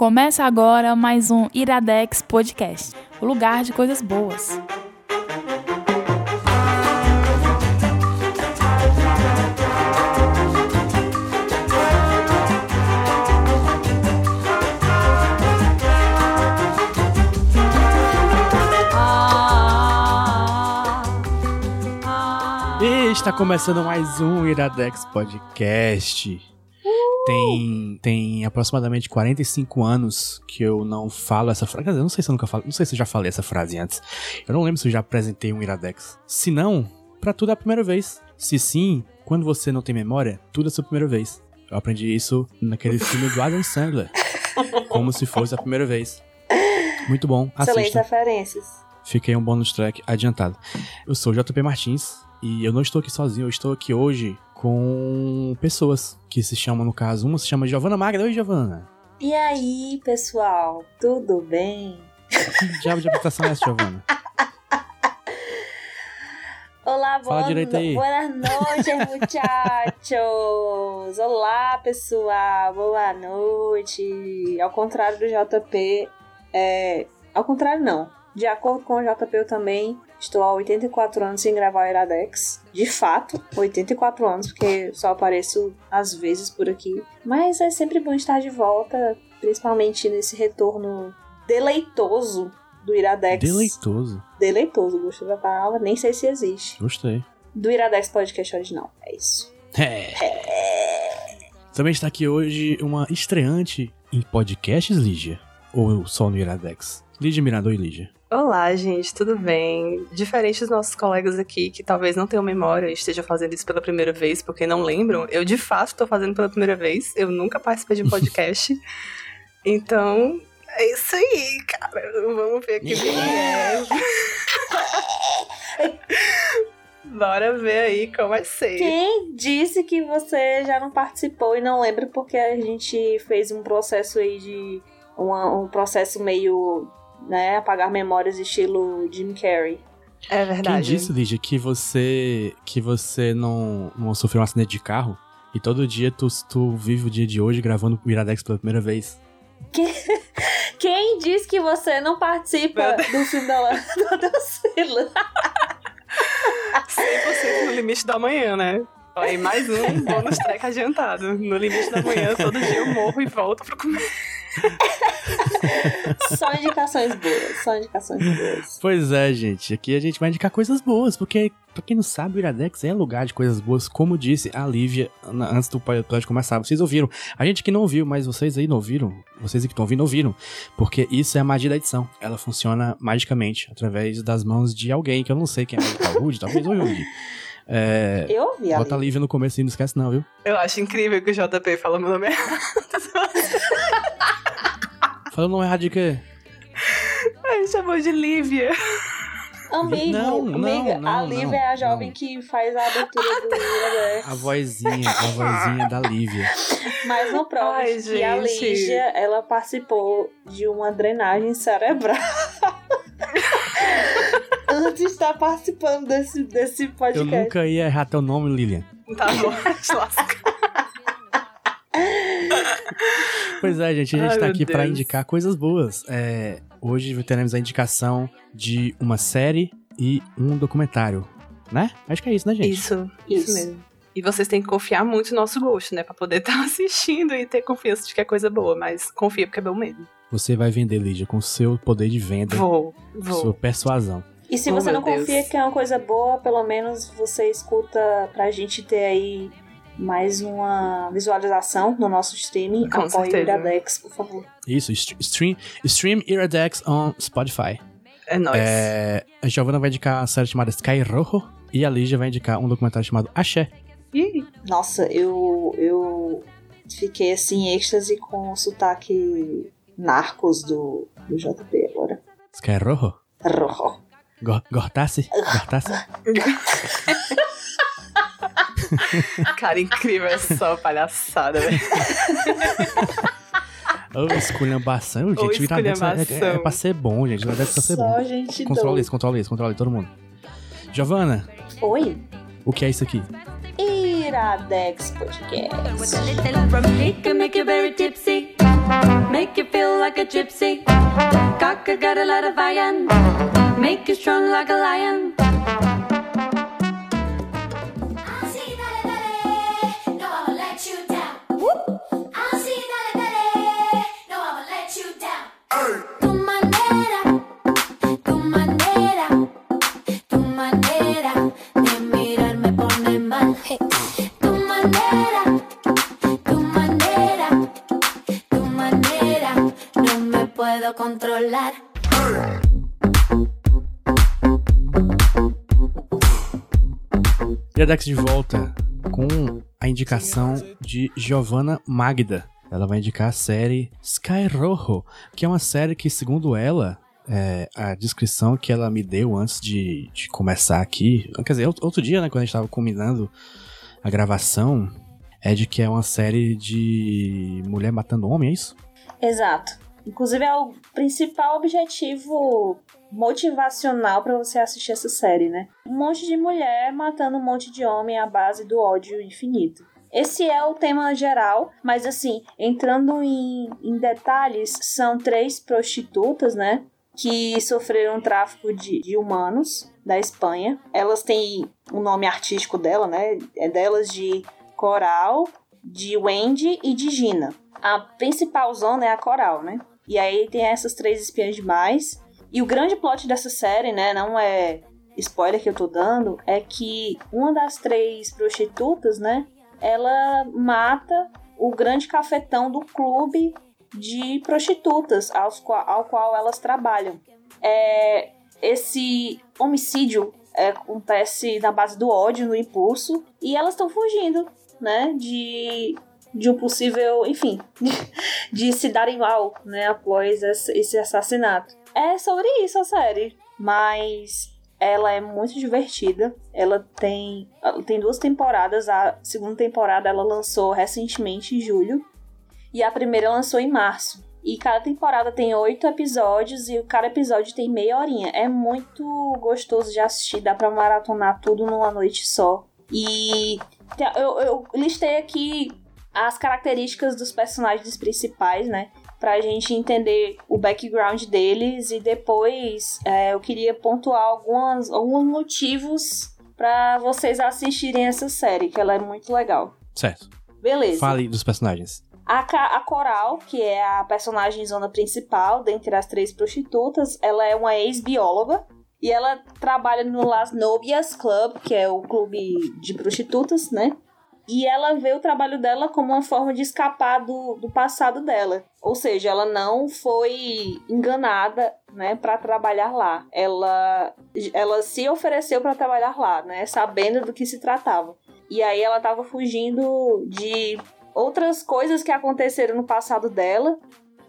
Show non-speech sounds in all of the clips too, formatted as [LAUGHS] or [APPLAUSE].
Começa agora mais um Iradex Podcast, o lugar de coisas boas. Está começando mais um Iradex Podcast. Tem, tem aproximadamente 45 anos que eu não falo essa frase. Quer dizer, eu não sei se eu nunca falo. Não sei se eu já falei essa frase antes. Eu não lembro se eu já apresentei um Iradex. Se não, pra tudo é a primeira vez. Se sim, quando você não tem memória, tudo é a sua primeira vez. Eu aprendi isso naquele [LAUGHS] filme do Adam Sandler. Como se fosse a primeira vez. Muito bom. Excelentes referências. Fiquei um bônus track adiantado. Eu sou o JP Martins e eu não estou aqui sozinho, eu estou aqui hoje com pessoas que se chamam, no caso, uma se chama Giovana Magra. Oi, Giovana. E aí, pessoal, tudo bem? Que diabo de apresentação é essa, Giovana? Olá, Fala boa direito aí. Buenas noches, muchachos! Olá, pessoal, boa noite! Ao contrário do JP, é... Ao contrário, não. De acordo com o JP, eu também estou há 84 anos sem gravar o Iradex. De fato, 84 anos, porque só apareço às vezes por aqui. Mas é sempre bom estar de volta, principalmente nesse retorno deleitoso do Iradex. Deleitoso. Deleitoso, gostei da palavra, nem sei se existe. Gostei. Do Iradex Podcast original, é isso. É. Também está aqui hoje uma estreante em podcasts, Lígia. Ou só no Iradex? Lígia Mirador e Lígia. Olá, gente, tudo bem? Diferente dos nossos colegas aqui, que talvez não tenham memória e estejam fazendo isso pela primeira vez, porque não lembram, eu de fato estou fazendo pela primeira vez. Eu nunca participei de um podcast. [LAUGHS] então, é isso aí, cara. Vamos ver aqui é. [LAUGHS] Bora ver aí como vai ser. Quem disse que você já não participou e não lembra porque a gente fez um processo aí de. uma- um processo meio. Né? Apagar memórias estilo Jim Carrey. É Quem verdade. disse, Lígia, que você que você não, não sofreu um acidente de carro e todo dia tu, tu vive o dia de hoje gravando o Iradex pela primeira vez? Quem disse que você não participa do filme da, do Adocila? 100% no limite da manhã, né? Olha aí, mais um bônus track adiantado. No limite da manhã, todo dia eu morro e volto pra comer. [LAUGHS] Só indicações boas, só indicações boas. Pois é, gente. Aqui a gente vai indicar coisas boas, porque, pra quem não sabe, o Iradex é lugar de coisas boas, como disse a Lívia na- antes do episódio começar. Vocês ouviram. A gente que não ouviu, mas vocês aí não ouviram, vocês que estão ouvindo, ouviram. Porque isso é a magia da edição. Ela funciona magicamente, através das mãos de alguém, que eu não sei quem é o Rude, talvez o Rude. É, Eu ouvi a bota a Lívia no começo e não esquece não, viu? Eu acho incrível que o JP fala meu nome errado. [LAUGHS] Falando não errado de quê? Ele chamou de Lívia. Amigo, Não, não, amiga, não, a Lívia não, é a jovem não. que faz a abertura do [LAUGHS] Iradex. A vozinha, a vozinha da Lívia. Mas não prova Ai, que a. Lígia, ela participou de uma drenagem cerebral. [LAUGHS] Antes de estar participando desse, desse Eu podcast. nunca ia errar teu nome, Lilian. Tá bom, [LAUGHS] te lasca. Pois é, gente, a gente Ai, tá aqui pra Deus. indicar coisas boas. É, hoje teremos a indicação de uma série e um documentário, né? Acho que é isso, né, gente? Isso, isso, Isso. mesmo. E vocês têm que confiar muito no nosso gosto, né? Pra poder estar [LAUGHS] assistindo e ter confiança de que é coisa boa. Mas confia porque é bom mesmo. Você vai vender, Lídia, com o seu poder de venda, Vou, sua vou. persuasão. E se Oh, você não meu Deus. confia que é uma coisa boa, pelo menos você escuta pra gente ter aí mais uma visualização no nosso streaming. Com Apoie o certeza. Iradex, por favor. Isso, st- stream, stream Iradex on Spotify. É nóis. É, a Giovanna vai indicar a série chamada Sky Rojo e a Lígia vai indicar um documentário chamado Axé. Ih, Nossa, eu, eu fiquei assim, em êxtase com o sotaque narcos do, do JP agora. Sky Rojo? Rojo. Go- Gortasse? Gortasse? [LAUGHS] [LAUGHS] cara, incrível. É só palhaçada, velho. [LAUGHS] Ô, esculhambação, gente. Ô, o Iradex é, é, é esculhambação. pra ser bom, gente. O Iradex é pra ser bom. Só gente Controla doida. isso, controla isso, controla isso, todo mundo. Giovana, Oi? o que é isso aqui? Iradex Podcast. Make you feel like a gypsy. Cocker got a lot of iron. Make you strong like a lion. Iradex de volta com indicação de Giovanna Magda. Ela vai indicar a série Sky Rojo, que é uma série que, segundo ela, é, a descrição que ela me deu antes de, de começar aqui, quer dizer, outro dia, né, quando a gente tava combinando a gravação, é de que é uma série de mulher matando homem, é isso? Exato. Inclusive é o principal objetivo motivacional pra você assistir essa série, né? Um monte de mulher matando um monte de homem à base do ódio infinito. Esse é o tema geral, mas assim, entrando em, em detalhes, são três prostitutas, né? Que sofreram tráfico de, de humanos da Espanha. Elas têm o nome artístico dela, né? É delas de Coral, de Wendy e de Gina. A principal zona é a Coral, né? E aí tem essas três espiãs demais. E o grande plot dessa série, né, não é spoiler que eu tô dando, é que uma das três prostitutas, né, ela mata o grande cafetão do clube de prostitutas aos ao qual elas trabalham. É, esse homicídio é, acontece na base do ódio, no impulso, e elas estão fugindo, né, de, de um possível, enfim, [LAUGHS] de se darem mal, né, após esse assassinato. É sobre isso a série, mas ela é muito divertida. Ela tem, ela tem duas temporadas. A segunda temporada ela lançou recentemente em julho e a primeira lançou em março. E cada temporada tem oito episódios e cada episódio tem meia horinha. É muito gostoso de assistir, dá pra maratonar tudo numa noite só. E eu, eu listei aqui as características dos personagens principais, né? Pra gente entender o background deles e depois é, eu queria pontuar algumas, alguns motivos pra vocês assistirem essa série, que ela é muito legal. Certo. Beleza. Fale dos personagens. A, a Coral, que é a personagem zona principal dentre as três prostitutas, ela é uma ex-bióloga e ela trabalha no Las Novias Club, que é o clube de prostitutas, né? E ela vê o trabalho dela como uma forma de escapar do, do passado dela. Ou seja, ela não foi enganada, né, para trabalhar lá. Ela, ela se ofereceu para trabalhar lá, né, sabendo do que se tratava. E aí ela tava fugindo de outras coisas que aconteceram no passado dela.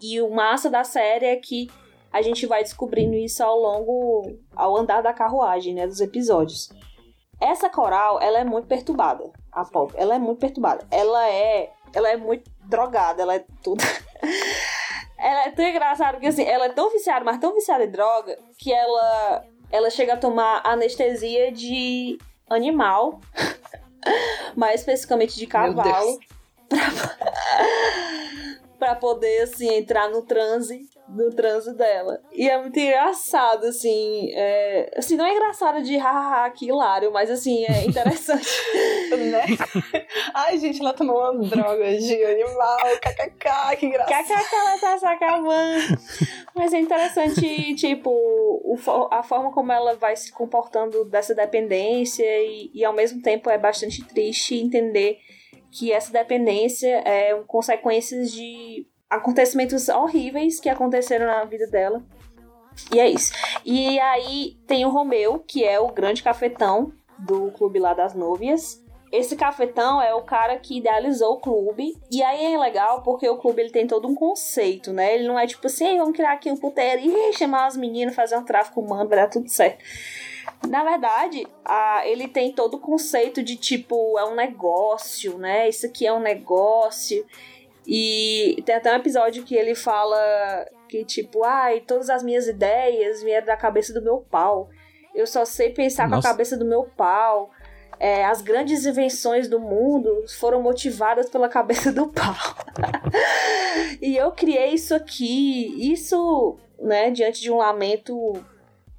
E o massa da série é que a gente vai descobrindo isso ao longo, ao andar da carruagem, né, dos episódios. Essa coral, ela é muito perturbada, a Pop. Ela é muito perturbada. Ela é, ela é muito drogada, ela é tudo. [LAUGHS] ela é tão engraçada que assim, ela é tão viciada, mas tão viciada em droga que ela ela chega a tomar anestesia de animal, [LAUGHS] mais especificamente de cavalo, [LAUGHS] pra poder, assim, entrar no transe, no transe dela. E é muito engraçado, assim, é... assim, não é engraçado de hahaha, que hilário, mas, assim, é [LAUGHS] interessante. né? Ai, gente, ela tomou uma droga de animal, kkk, que engraçado. KKK, ela tá se acabando. Mas é interessante, tipo, o a forma como ela vai se comportando dessa dependência e, e ao mesmo tempo é bastante triste entender que essa dependência é um consequências de acontecimentos horríveis que aconteceram na vida dela. E é isso. E aí tem o Romeu, que é o grande cafetão do clube lá das Núvias. Esse cafetão é o cara que idealizou o clube. E aí é legal porque o clube ele tem todo um conceito, né? Ele não é tipo assim, "Ei, vamos criar aqui um puteiro e chamar as meninas, fazer um tráfico humano, vai dar tudo certo. Na verdade, a- ele tem todo o conceito de tipo, é um negócio, né? Isso aqui é um negócio. E tem até um episódio que ele fala que, tipo, ai, todas as minhas ideias vieram da cabeça do meu pau. Eu só sei pensar com Nossa. a cabeça do meu pau. é, as grandes invenções do mundo foram motivadas pela cabeça do pau. [LAUGHS] e eu criei isso aqui, isso, né, diante de um lamento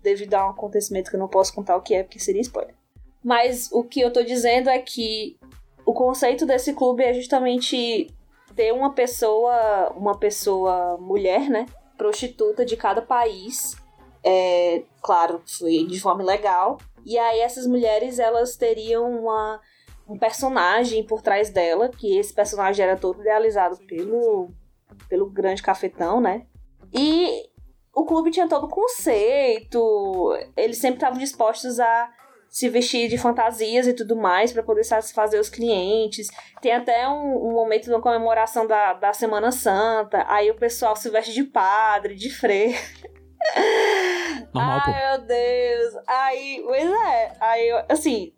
devido a um acontecimento que eu não posso contar o que é, porque seria spoiler. Mas o que eu tô dizendo é que o conceito desse clube é justamente ter uma pessoa, uma pessoa mulher, né, prostituta de cada país. É, claro, foi de forma legal. E aí essas mulheres, elas teriam uma, um personagem por trás dela, que esse personagem era todo idealizado pelo, pelo grande cafetão, né? E o clube tinha todo o conceito, eles sempre estavam dispostos a se vestir de fantasias e tudo mais para poder satisfazer os clientes. Tem até um, um momento de comemoração da, da Semana Santa, aí o pessoal se veste de padre, de freio. [LAUGHS] Normal, pô. Ai, meu Deus. Aí, pois é. Aí, assim,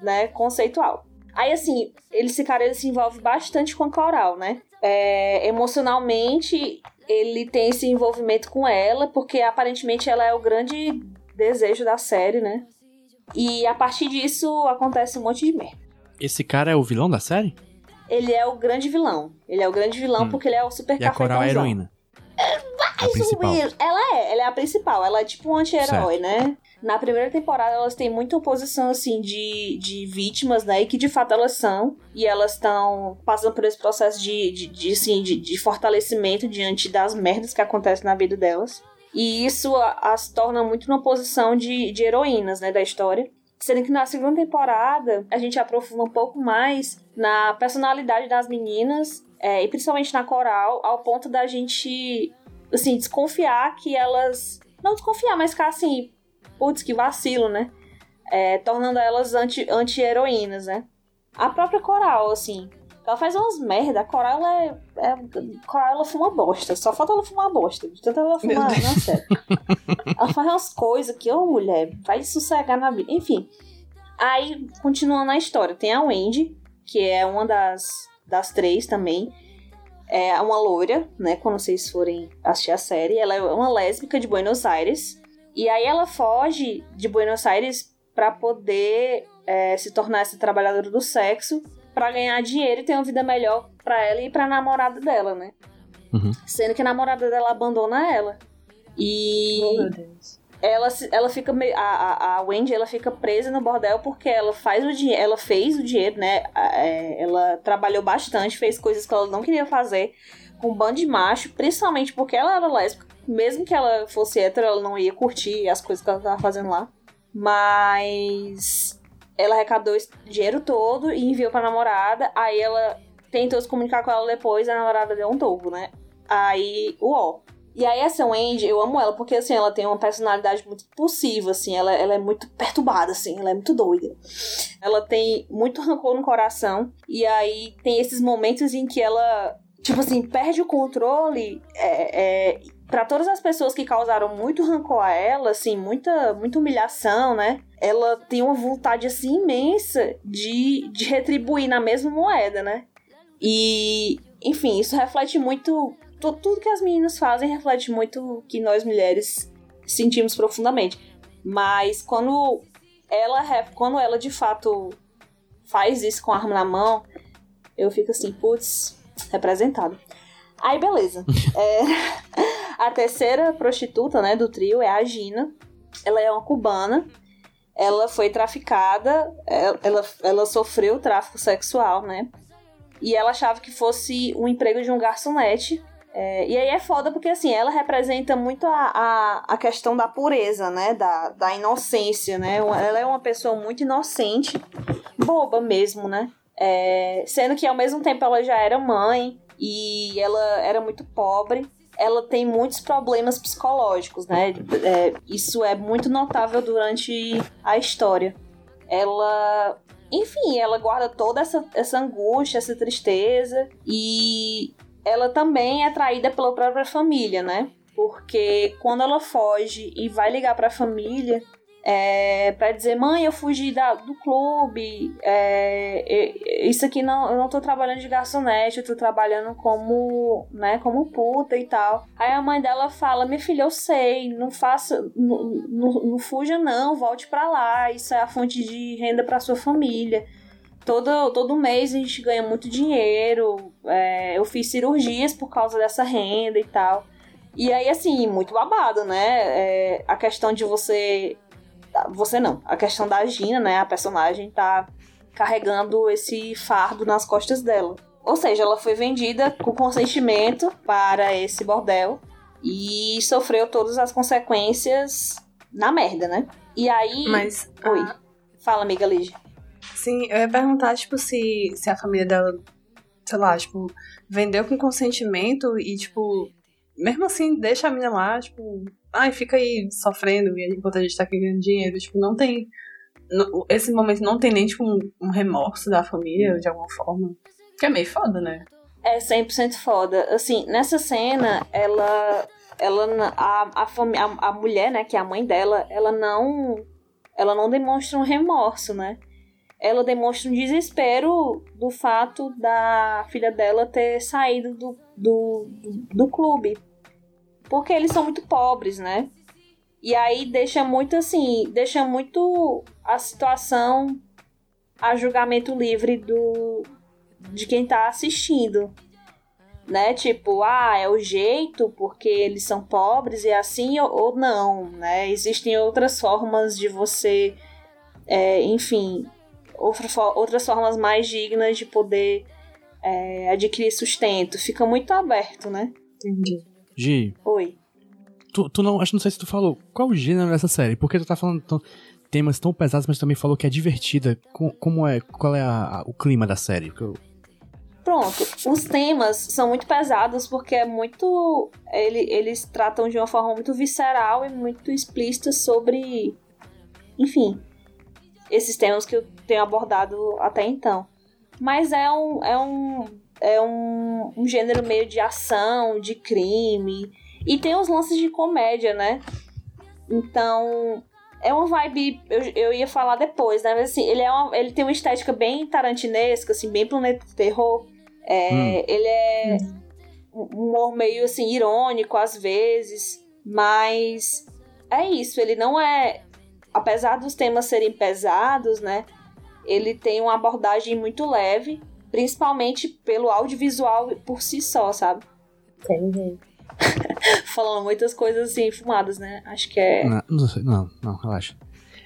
né, conceitual. Aí, assim, esse cara ele se envolve bastante com a coral, né? É, emocionalmente, ele tem esse envolvimento com ela, porque aparentemente ela é o grande desejo da série, né? E a partir disso acontece um monte de merda. Esse cara é o vilão da série? Ele é o grande vilão. Ele é o grande vilão Hum. porque ele é o super E a Coral é a heroína. A Mais principal. ou menos. Ela é, ela é a principal. Ela é tipo um anti-herói, né? Na primeira temporada, elas têm muita oposição, assim, de, de vítimas, né? E que de fato elas são. E elas estão passando por esse processo de, de, de, assim, de, de fortalecimento diante das merdas que acontecem na vida delas. E isso as torna muito numa posição de, de heroínas, né? Da história. Sendo que na segunda temporada, a gente aprofunda um pouco mais na personalidade das meninas, é, e principalmente na coral, ao ponto da gente, assim, desconfiar que elas. Não desconfiar, mas ficar assim, putz, que vacilo, né? É, tornando elas anti- anti-heroínas, né? A própria coral, assim. Ela faz umas merda. A coral, é, é. Coral, ela fuma bosta. Só falta ela fumar bosta. De tanto ela fumar, não, sério. ela faz umas coisas que, ô mulher, vai sossegar na vida. Enfim. Aí, continuando a história, tem a Wendy, que é uma das, das três também. É uma loira, né? Quando vocês forem assistir a série. Ela é uma lésbica de Buenos Aires. E aí ela foge de Buenos Aires pra poder é, se tornar essa trabalhadora do sexo, pra ganhar dinheiro e ter uma vida melhor pra ela e pra namorada dela, né? Uhum. Sendo que a namorada dela abandona ela. E Oh, meu Deus. ela, ela fica meio, a, a, Wendy ela fica presa no bordel porque ela faz o dinheiro, ela fez o dinheiro, né? É, ela trabalhou bastante, fez coisas que ela não queria fazer com um bando de macho, principalmente porque ela era lésbica. Mesmo que ela fosse hétero, ela não ia curtir as coisas que ela tava fazendo lá. Mas ela arrecadou esse dinheiro todo e enviou pra namorada. Aí ela tentou se comunicar com ela depois, a namorada deu um tobo, né? Aí, uó. E aí essa Wendy, eu amo ela, porque assim, ela tem uma personalidade muito impulsiva, assim, ela, ela é muito perturbada, assim, ela é muito doida. Ela tem muito rancor no coração, e aí tem esses momentos em que ela, tipo assim, perde o controle é, é, para todas as pessoas que causaram muito rancor a ela, assim, muita, muita humilhação, né? Ela tem uma vontade, assim, imensa de, de retribuir na mesma moeda, né? E, enfim, isso reflete muito tu- tudo que as meninas fazem reflete muito o que nós mulheres sentimos profundamente. Mas quando ela, quando ela de fato faz isso com a arma na mão, eu fico assim, putz, representado. Aí, beleza. [LAUGHS] É, a terceira prostituta, né, do trio é a Gina. Ela é uma cubana. Ela foi traficada, ela, ela, ela sofreu tráfico sexual, né? E ela achava que fosse um emprego de um garçonete. É, e aí é foda porque, assim, ela representa muito a, a, a questão da pureza, né? Da, da inocência, né? Ela é uma pessoa muito inocente, boba mesmo, né? É, sendo que, ao mesmo tempo, ela já era mãe e ela era muito pobre. Ela tem muitos problemas psicológicos, né? É, isso é muito notável durante a história. Ela enfim, ela guarda toda essa, essa angústia, essa tristeza e ela também é traída pela própria família, né? Porque quando ela foge e vai ligar pra família, é, para dizer, mãe, eu fugi da, do clube, é, isso aqui não, eu não tô trabalhando de garçonete, eu tô trabalhando como, né, como puta e tal. Aí a mãe dela fala, minha filha, eu sei, não faça, não, não, não fuja não, volte pra lá, isso é a fonte de renda pra sua família. Todo, todo mês a gente ganha muito dinheiro, é, eu fiz cirurgias por causa dessa renda e tal. E aí, assim, muito babado, né? É, a questão de você você não. A questão da Gina, né? A personagem tá carregando esse fardo nas costas dela. Ou seja, ela foi vendida com consentimento para esse bordel e sofreu todas as consequências na merda, né? E aí. Mas. Oi. ah, Fala, amiga Lígia. sim, eu ia perguntar, tipo, se, se a família dela, sei lá, tipo, vendeu com consentimento e, tipo, mesmo assim, deixa a menina lá, tipo, ai, fica aí sofrendo e enquanto a gente tá aqui ganhando dinheiro. Tipo, não tem. no- esse momento não tem nem, tipo, um, um remorso da família, de alguma forma. Que é meio foda, né? É 100% foda. Assim, nessa cena, ela. Ela, a, a, a, a mulher, né, que é a mãe dela, ela não. Ela não demonstra um remorso, né? Ela demonstra um desespero do fato da filha dela ter saído do, do, do, do clube. Porque eles são muito pobres, né? E aí deixa muito assim, deixa muito a situação a julgamento livre do, de quem tá assistindo. Né? Tipo, ah, é o jeito porque eles são pobres e é assim ou, ou não, né? Existem outras formas de você, é, enfim, outras formas mais dignas de poder é, adquirir sustento. Fica muito aberto, né? Entendi. Gi, Oi. tu, tu não. Acho que não sei se tu falou. Qual o gênero dessa série? Porque tu tá falando tão- temas tão pesados, mas também falou que é divertida. Co- Como é. Qual é a- a- o clima da série? Eu- Pronto, os temas são muito pesados porque é muito. ele- eles tratam de uma forma muito visceral e muito explícita sobre. Enfim, esses temas que eu tenho abordado até então. Mas é um. É um, é um, um gênero meio de ação, de crime. E tem os lances de comédia, né? Então. É uma vibe. Eu, eu ia falar depois, né? Mas assim, ele, é uma- ele tem uma estética bem tarantinesca, assim, bem planeta do terror. É, Hum. Ele é um humor meio assim, irônico às vezes. Mas é isso, ele não é. Apesar dos temas serem pesados, né? Ele tem uma abordagem muito leve, principalmente pelo audiovisual por si só, sabe? Entendi. [LAUGHS] Falando muitas coisas assim, fumadas, né? Acho que é. Não, não, sei, não, não, relaxa.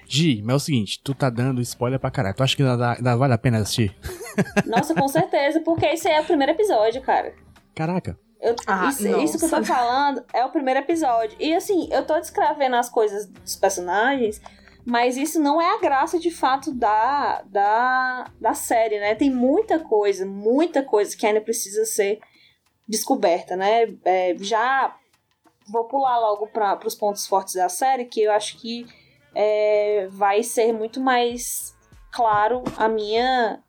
Gi, mas é o seguinte, tu tá dando spoiler pra caralho. Tu acha que ainda, vale a pena assistir? [LAUGHS] Nossa, com certeza, porque esse é o primeiro episódio, cara. Caraca. Eu- Ah, isso, isso que eu tô falando é o primeiro episódio. E assim, eu tô descrevendo as coisas dos personagens, mas isso não é a graça de fato da, da, da série, né? Tem muita coisa, muita coisa que ainda precisa ser descoberta, né? É, já vou pular logo para os pontos fortes da série, que eu acho que é, vai ser muito mais claro a minha,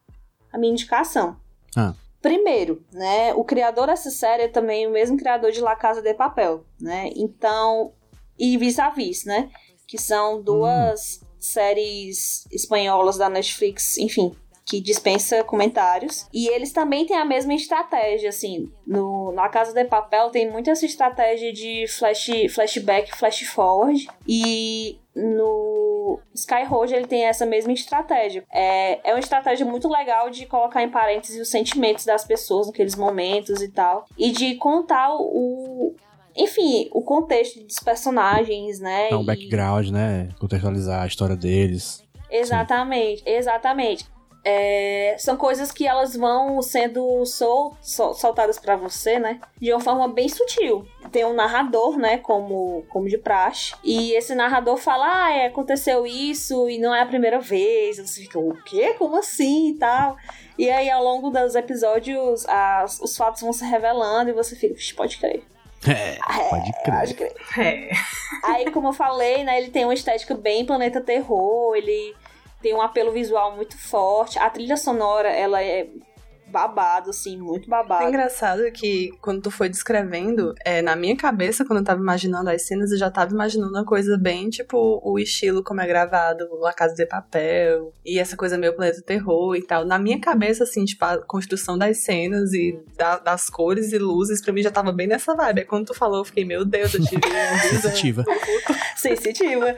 a minha indicação. Ah. Primeiro, né, o criador dessa série é também o mesmo criador de La Casa de Papel, né? Então, e Vis-a-Vis, né? Que são duas séries espanholas da Netflix, enfim, que dispensa comentários. E eles também têm a mesma estratégia, assim. No, na Casa de Papel tem muito essa estratégia de flash, flashback, flash forward. E no Sky Road ele tem essa mesma estratégia. É, é uma estratégia muito legal de colocar em parênteses os sentimentos das pessoas naqueles momentos e tal. E de contar o. Enfim, o contexto dos personagens, né? Dá um E- background, né? Contextualizar a história deles. Exatamente, exatamente. É, são coisas que elas vão sendo sol, sol- soltadas pra você, né? De uma forma bem sutil. Tem um narrador, né? Como, como de praxe. E esse narrador fala: Ah, é, aconteceu isso e não é a primeira vez. Você fica, o quê? Como assim e tal? E aí, ao longo dos episódios, as- os fatos vão se revelando e você fica, "Ixi, pode crer. É, pode Pode crer. crer. É. Aí, como eu falei, né, ele tem uma estética bem planeta terror, ele tem um apelo visual muito forte. A trilha sonora, ela é babado, assim, muito É babado. engraçado que quando tu foi descrevendo, é, na minha cabeça, quando eu tava imaginando as cenas, eu já tava imaginando uma coisa bem tipo o estilo como é gravado, La Casa de Papel, e essa coisa meio planeta terror e tal. Na minha cabeça, assim, tipo, a construção das cenas e da- das cores e luzes, pra mim já tava bem nessa vibe. Aí quando tu falou, eu fiquei, meu Deus, eu tive. [LAUGHS] Sensitiva. Sensitiva.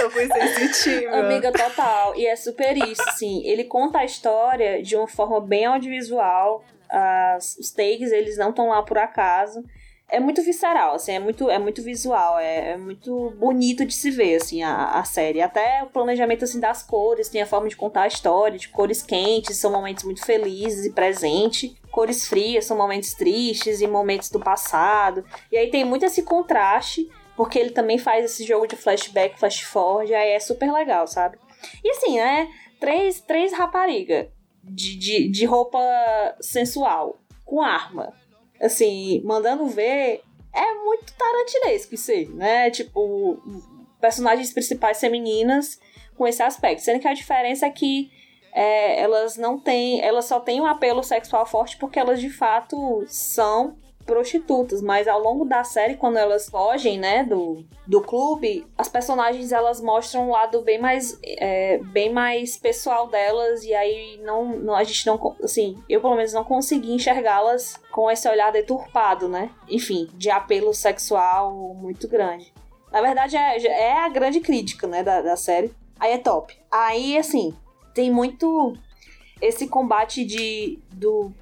Eu fui sensitiva. Amiga, total. E é super isso, assim. Ele conta a história de uma forma bem audiovisual. As, os takes, eles não estão lá por acaso. É muito visceral, assim, é muito, é muito visual, é, é muito bonito de se ver, assim, a, a série. Até o planejamento, assim, das cores, tem a forma de contar a história, de cores quentes, são momentos muito felizes e presentes. Cores frias são momentos tristes e momentos do passado. E aí tem muito esse contraste, porque ele também faz esse jogo de flashback, flash forward, aí é super legal, sabe? E assim, né? Três, três rapariga de, de, de roupa sensual, com arma. Assim, mandando ver, é muito tarantinesco isso aí, né? Tipo, personagens principais femininas com esse aspecto. Sendo que a diferença é que é, elas não têm. Elas só têm um apelo sexual forte porque elas de fato são prostitutas, mas ao longo da série, quando elas fogem, né, do, do clube, as personagens elas mostram um lado bem mais, é, bem mais pessoal delas e aí não, não, a gente não, assim, eu pelo menos não consegui enxergá-las com esse olhar deturpado, né, enfim, de apelo sexual muito grande. Na verdade, é, é a grande crítica, né, da, da série. Aí é top. Aí, assim, tem muito esse combate de, do,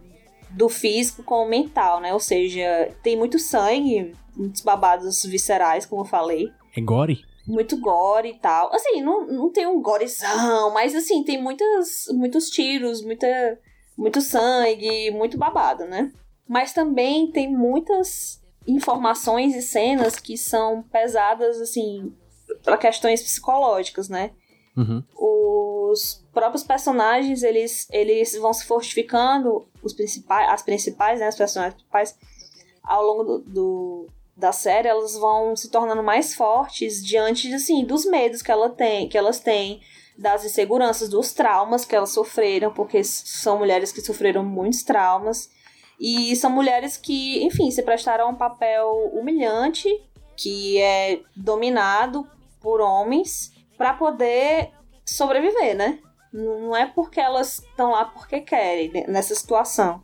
do físico com o mental, né? Ou seja, tem muito sangue, muitos babados viscerais, como eu falei. É gore? Muito gore e tal. Assim, não, não tem um gorezão, mas assim, tem muitas, muitos tiros, muita, muito sangue, muito babado, né? Mas também tem muitas informações e cenas que são pesadas, assim, para questões psicológicas, né? Uhum. os próprios personagens eles, eles vão se fortificando os principais as principais né as personagens principais ao longo do, do- da série elas vão se tornando mais fortes diante assim dos medos que ela tem que elas têm das inseguranças dos traumas que elas sofreram porque são mulheres que sofreram muitos traumas e são mulheres que enfim se prestaram a um papel humilhante que é dominado por homens para poder sobreviver, né? Não é porque elas estão lá porque querem né, nessa situação.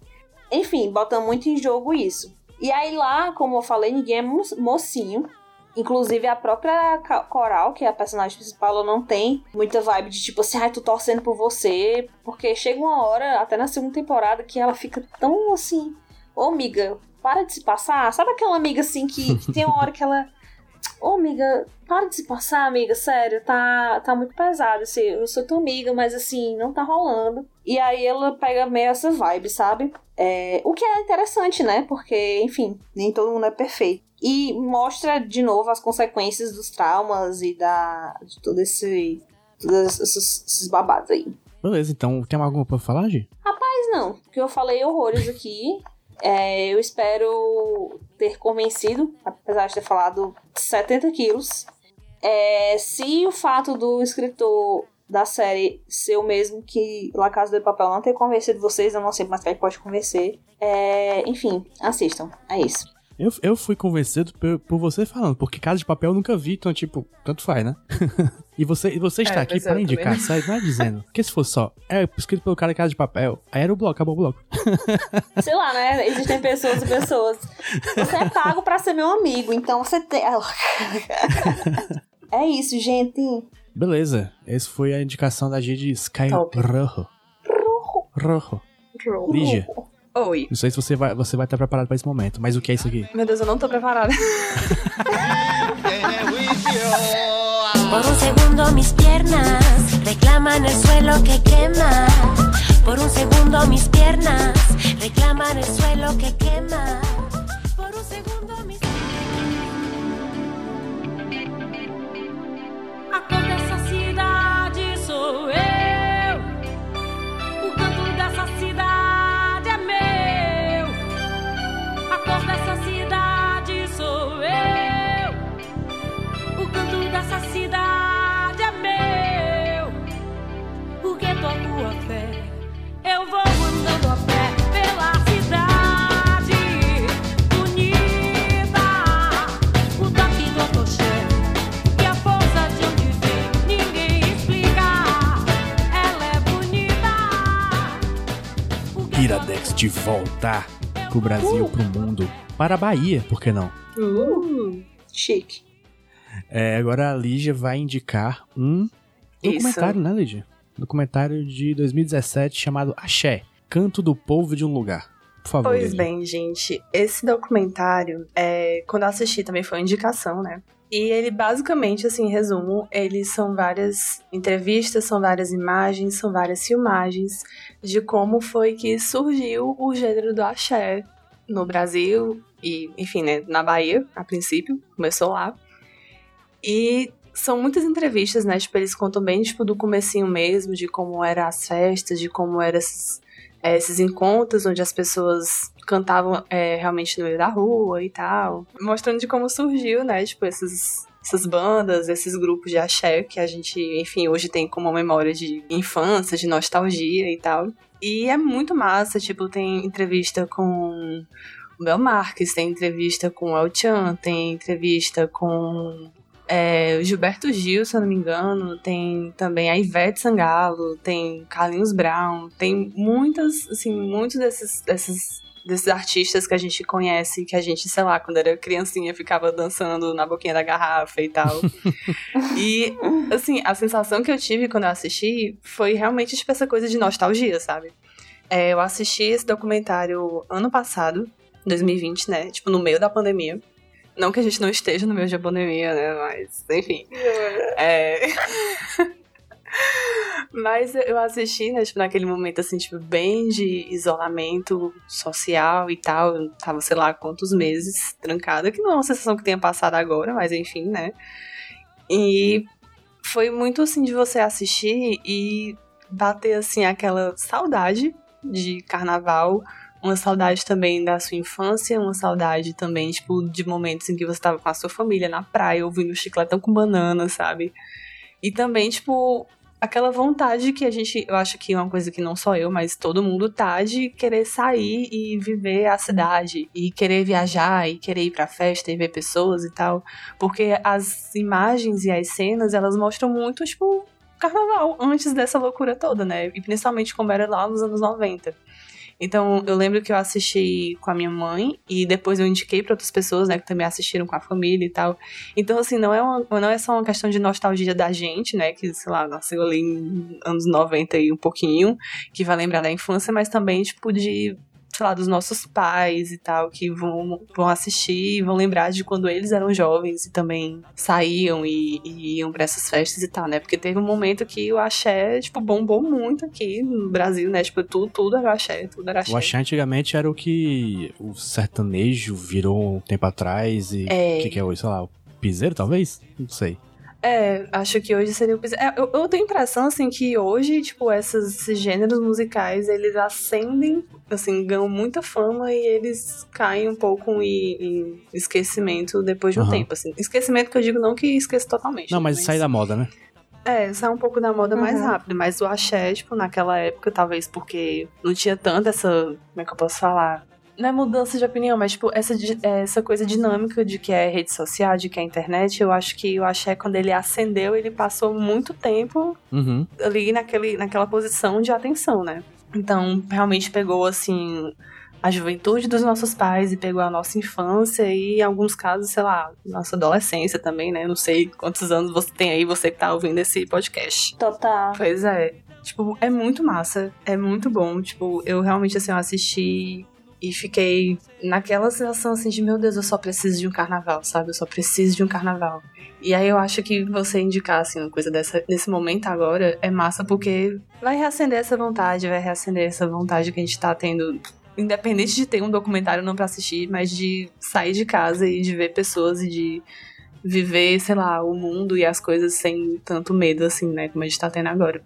Enfim, bota muito em jogo isso. E aí lá, como eu falei, ninguém é mo- mocinho. Inclusive a própria Coral, que é a personagem principal, ela não tem muita vibe de tipo assim, ai, tô torcendo por você. Porque chega uma hora, até na segunda temporada, que ela fica tão assim, ô amiga, para de se passar. Sabe aquela amiga assim que, que [LAUGHS] tem uma hora que ela. Ô, amiga, para de se passar, amiga, sério, tá, tá muito pesado. Assim, eu sou tua amiga, mas assim, não tá rolando. E aí ela pega meio essa vibe, sabe? É, o que é interessante, né? Porque, enfim, nem todo mundo é perfeito. E mostra de novo as consequências dos traumas e da, de todo esse. Todos esses, esses babados aí. Beleza, então tem alguma pra falar, Gi? Mas não, porque eu falei horrores aqui. É, eu espero ter convencido, apesar de ter falado 70 quilos. É, se o fato do escritor da série ser o mesmo que La Casa de Papel não ter convencido vocês, eu não sei mais quem pode convencer. É, enfim, assistam. É isso. Eu, eu fui convencido por, por você falando, porque Casa de Papel eu nunca vi, então, tipo, tanto faz, né? [LAUGHS] e você, você está É, aqui é, para indicar, sai, não é dizendo. Porque se fosse só, é escrito pelo cara de Casa de Papel, aí era o bloco, acabou o bloco. [LAUGHS] Sei lá, né? Existem pessoas e pessoas. Você é pago pra ser meu amigo, então você tem. [LAUGHS] É isso, gente. Beleza, essa foi a indicação da G de Sky Top. Rojo. Rojo. Lígia, Oi. não sei se você vai você vai estar preparado para esse momento, mas o que é isso aqui? Meu Deus, eu não tô preparada. [LAUGHS] Por un segundo mis piernas reclaman el suelo que quema. Por un segundo mis piernas reclaman el suelo que quema. Por un segundo mis A de volta pro Brasil, pro mundo, para a Bahia, por que não? Uh, Chique. É, agora a Lígia vai indicar um Isso. documentário, né, Lígia? Documentário de 2017 chamado Axé, Canto do Povo de um Lugar. Por favor, Pois Lígia. bem, gente, esse documentário, é, quando eu assisti também foi uma indicação, né? E ele basicamente, assim, em resumo, eles são várias entrevistas, são várias imagens, são várias filmagens de como foi que surgiu o gênero do axé no Brasil e, enfim, né, na Bahia, a princípio, começou lá. E são muitas entrevistas, né, tipo, eles contam bem, tipo, do comecinho mesmo, de como eram as festas, de como eram esses, é, esses encontros onde as pessoas cantavam é, realmente no meio da rua e tal. Mostrando de como surgiu, né, tipo, esses, essas bandas, esses grupos de axé que a gente, enfim, hoje tem como memória de infância, de nostalgia e tal. E é muito massa, tipo, tem entrevista com o Bel Marques, tem entrevista com o El Chan, tem entrevista com é, o Gilberto Gil, se eu não me engano, tem também a Ivete Sangalo, tem Carlinhos Brown, tem muitas, assim, muitos desses, desses, desses artistas que a gente conhece, que a gente, sei lá, quando era criancinha ficava dançando na boquinha da garrafa e tal. [LAUGHS] e, assim, a sensação que eu tive quando eu assisti foi realmente, tipo, essa coisa de nostalgia, sabe? É, eu assisti esse documentário ano passado, 2020, né? Tipo, no meio da pandemia. Não que a gente não esteja no meio da pandemia, né? Mas, enfim. É... [LAUGHS] Mas eu assisti, né, tipo, naquele momento, assim, tipo, bem de isolamento social e tal. Eu tava, sei lá, quantos meses trancada, que não é uma sensação que tenha passado agora, mas enfim, né. E foi muito, assim, de você assistir e bater, assim, aquela saudade de carnaval, uma saudade também da sua infância, uma saudade também, tipo, de momentos em que você tava com a sua família na praia, ouvindo chicletão com banana, sabe? E também, tipo, aquela vontade que a gente, eu acho que é uma coisa que não só eu, mas todo mundo tá de querer sair e viver a cidade, e querer viajar, e querer ir pra festa e ver pessoas e tal. Porque as imagens e as cenas, elas mostram muito, tipo, carnaval, antes dessa loucura toda, né? E principalmente como era lá nos anos 90. Então, eu lembro que eu assisti com a minha mãe e depois eu indiquei para outras pessoas, né, que também assistiram com a família e tal. Então, assim, não é, uma, não é só uma questão de nostalgia da gente, né, que, sei lá, nasceu ali em anos 90 e um pouquinho, que vai lembrar da infância, mas também, tipo, de sei lá, dos nossos pais e tal, que vão, vão assistir e vão lembrar de quando eles eram jovens e também saíam e, e iam pra essas festas e tal, né? Porque teve um momento que o axé, tipo, bombou muito aqui no Brasil, né? Tipo, tudo, tudo era axé, tudo era axé. O axé antigamente era o que o sertanejo virou um tempo atrás e o É. que, que é hoje? Sei lá, o piseiro talvez? Não sei. É, acho que hoje seria o. É, eu, eu tenho a impressão, assim, que hoje, tipo, esses, esses gêneros musicais, eles ascendem, assim, ganham muita fama e eles caem um pouco em, em esquecimento depois de um Aham. tempo, assim. Esquecimento que eu digo não que esqueça totalmente. Não, mas sai da moda, né? É, sai um pouco da moda mais Uhum. rápido, mas o axé, tipo, naquela época, talvez porque não tinha tanto essa. Como é que eu posso falar? Não é mudança de opinião, mas, tipo, essa, essa coisa dinâmica de que é rede social, de que é internet, eu acho que o axé, quando ele acendeu, ele passou muito tempo Uhum. ali naquele, naquela posição de atenção, né? Então, realmente pegou, assim, a juventude dos nossos pais e pegou a nossa infância e, em alguns casos, sei lá, nossa adolescência também, né? Não sei quantos anos você tem aí, você que tá ouvindo esse podcast. Total. Pois é. Tipo, é muito massa. É muito bom. Tipo, eu realmente, assim, eu assisti e fiquei naquela sensação, assim, de meu Deus, eu só preciso de um carnaval, sabe? Eu só preciso de um carnaval. E aí eu acho que você indicar, assim, uma coisa dessa, nesse momento agora, é massa porque vai reacender essa vontade, vai reacender essa vontade que a gente tá tendo. Independente de ter um documentário não pra assistir, mas de sair de casa e de ver pessoas e de viver, sei lá, o mundo e as coisas sem tanto medo, assim, né? Como a gente tá tendo agora.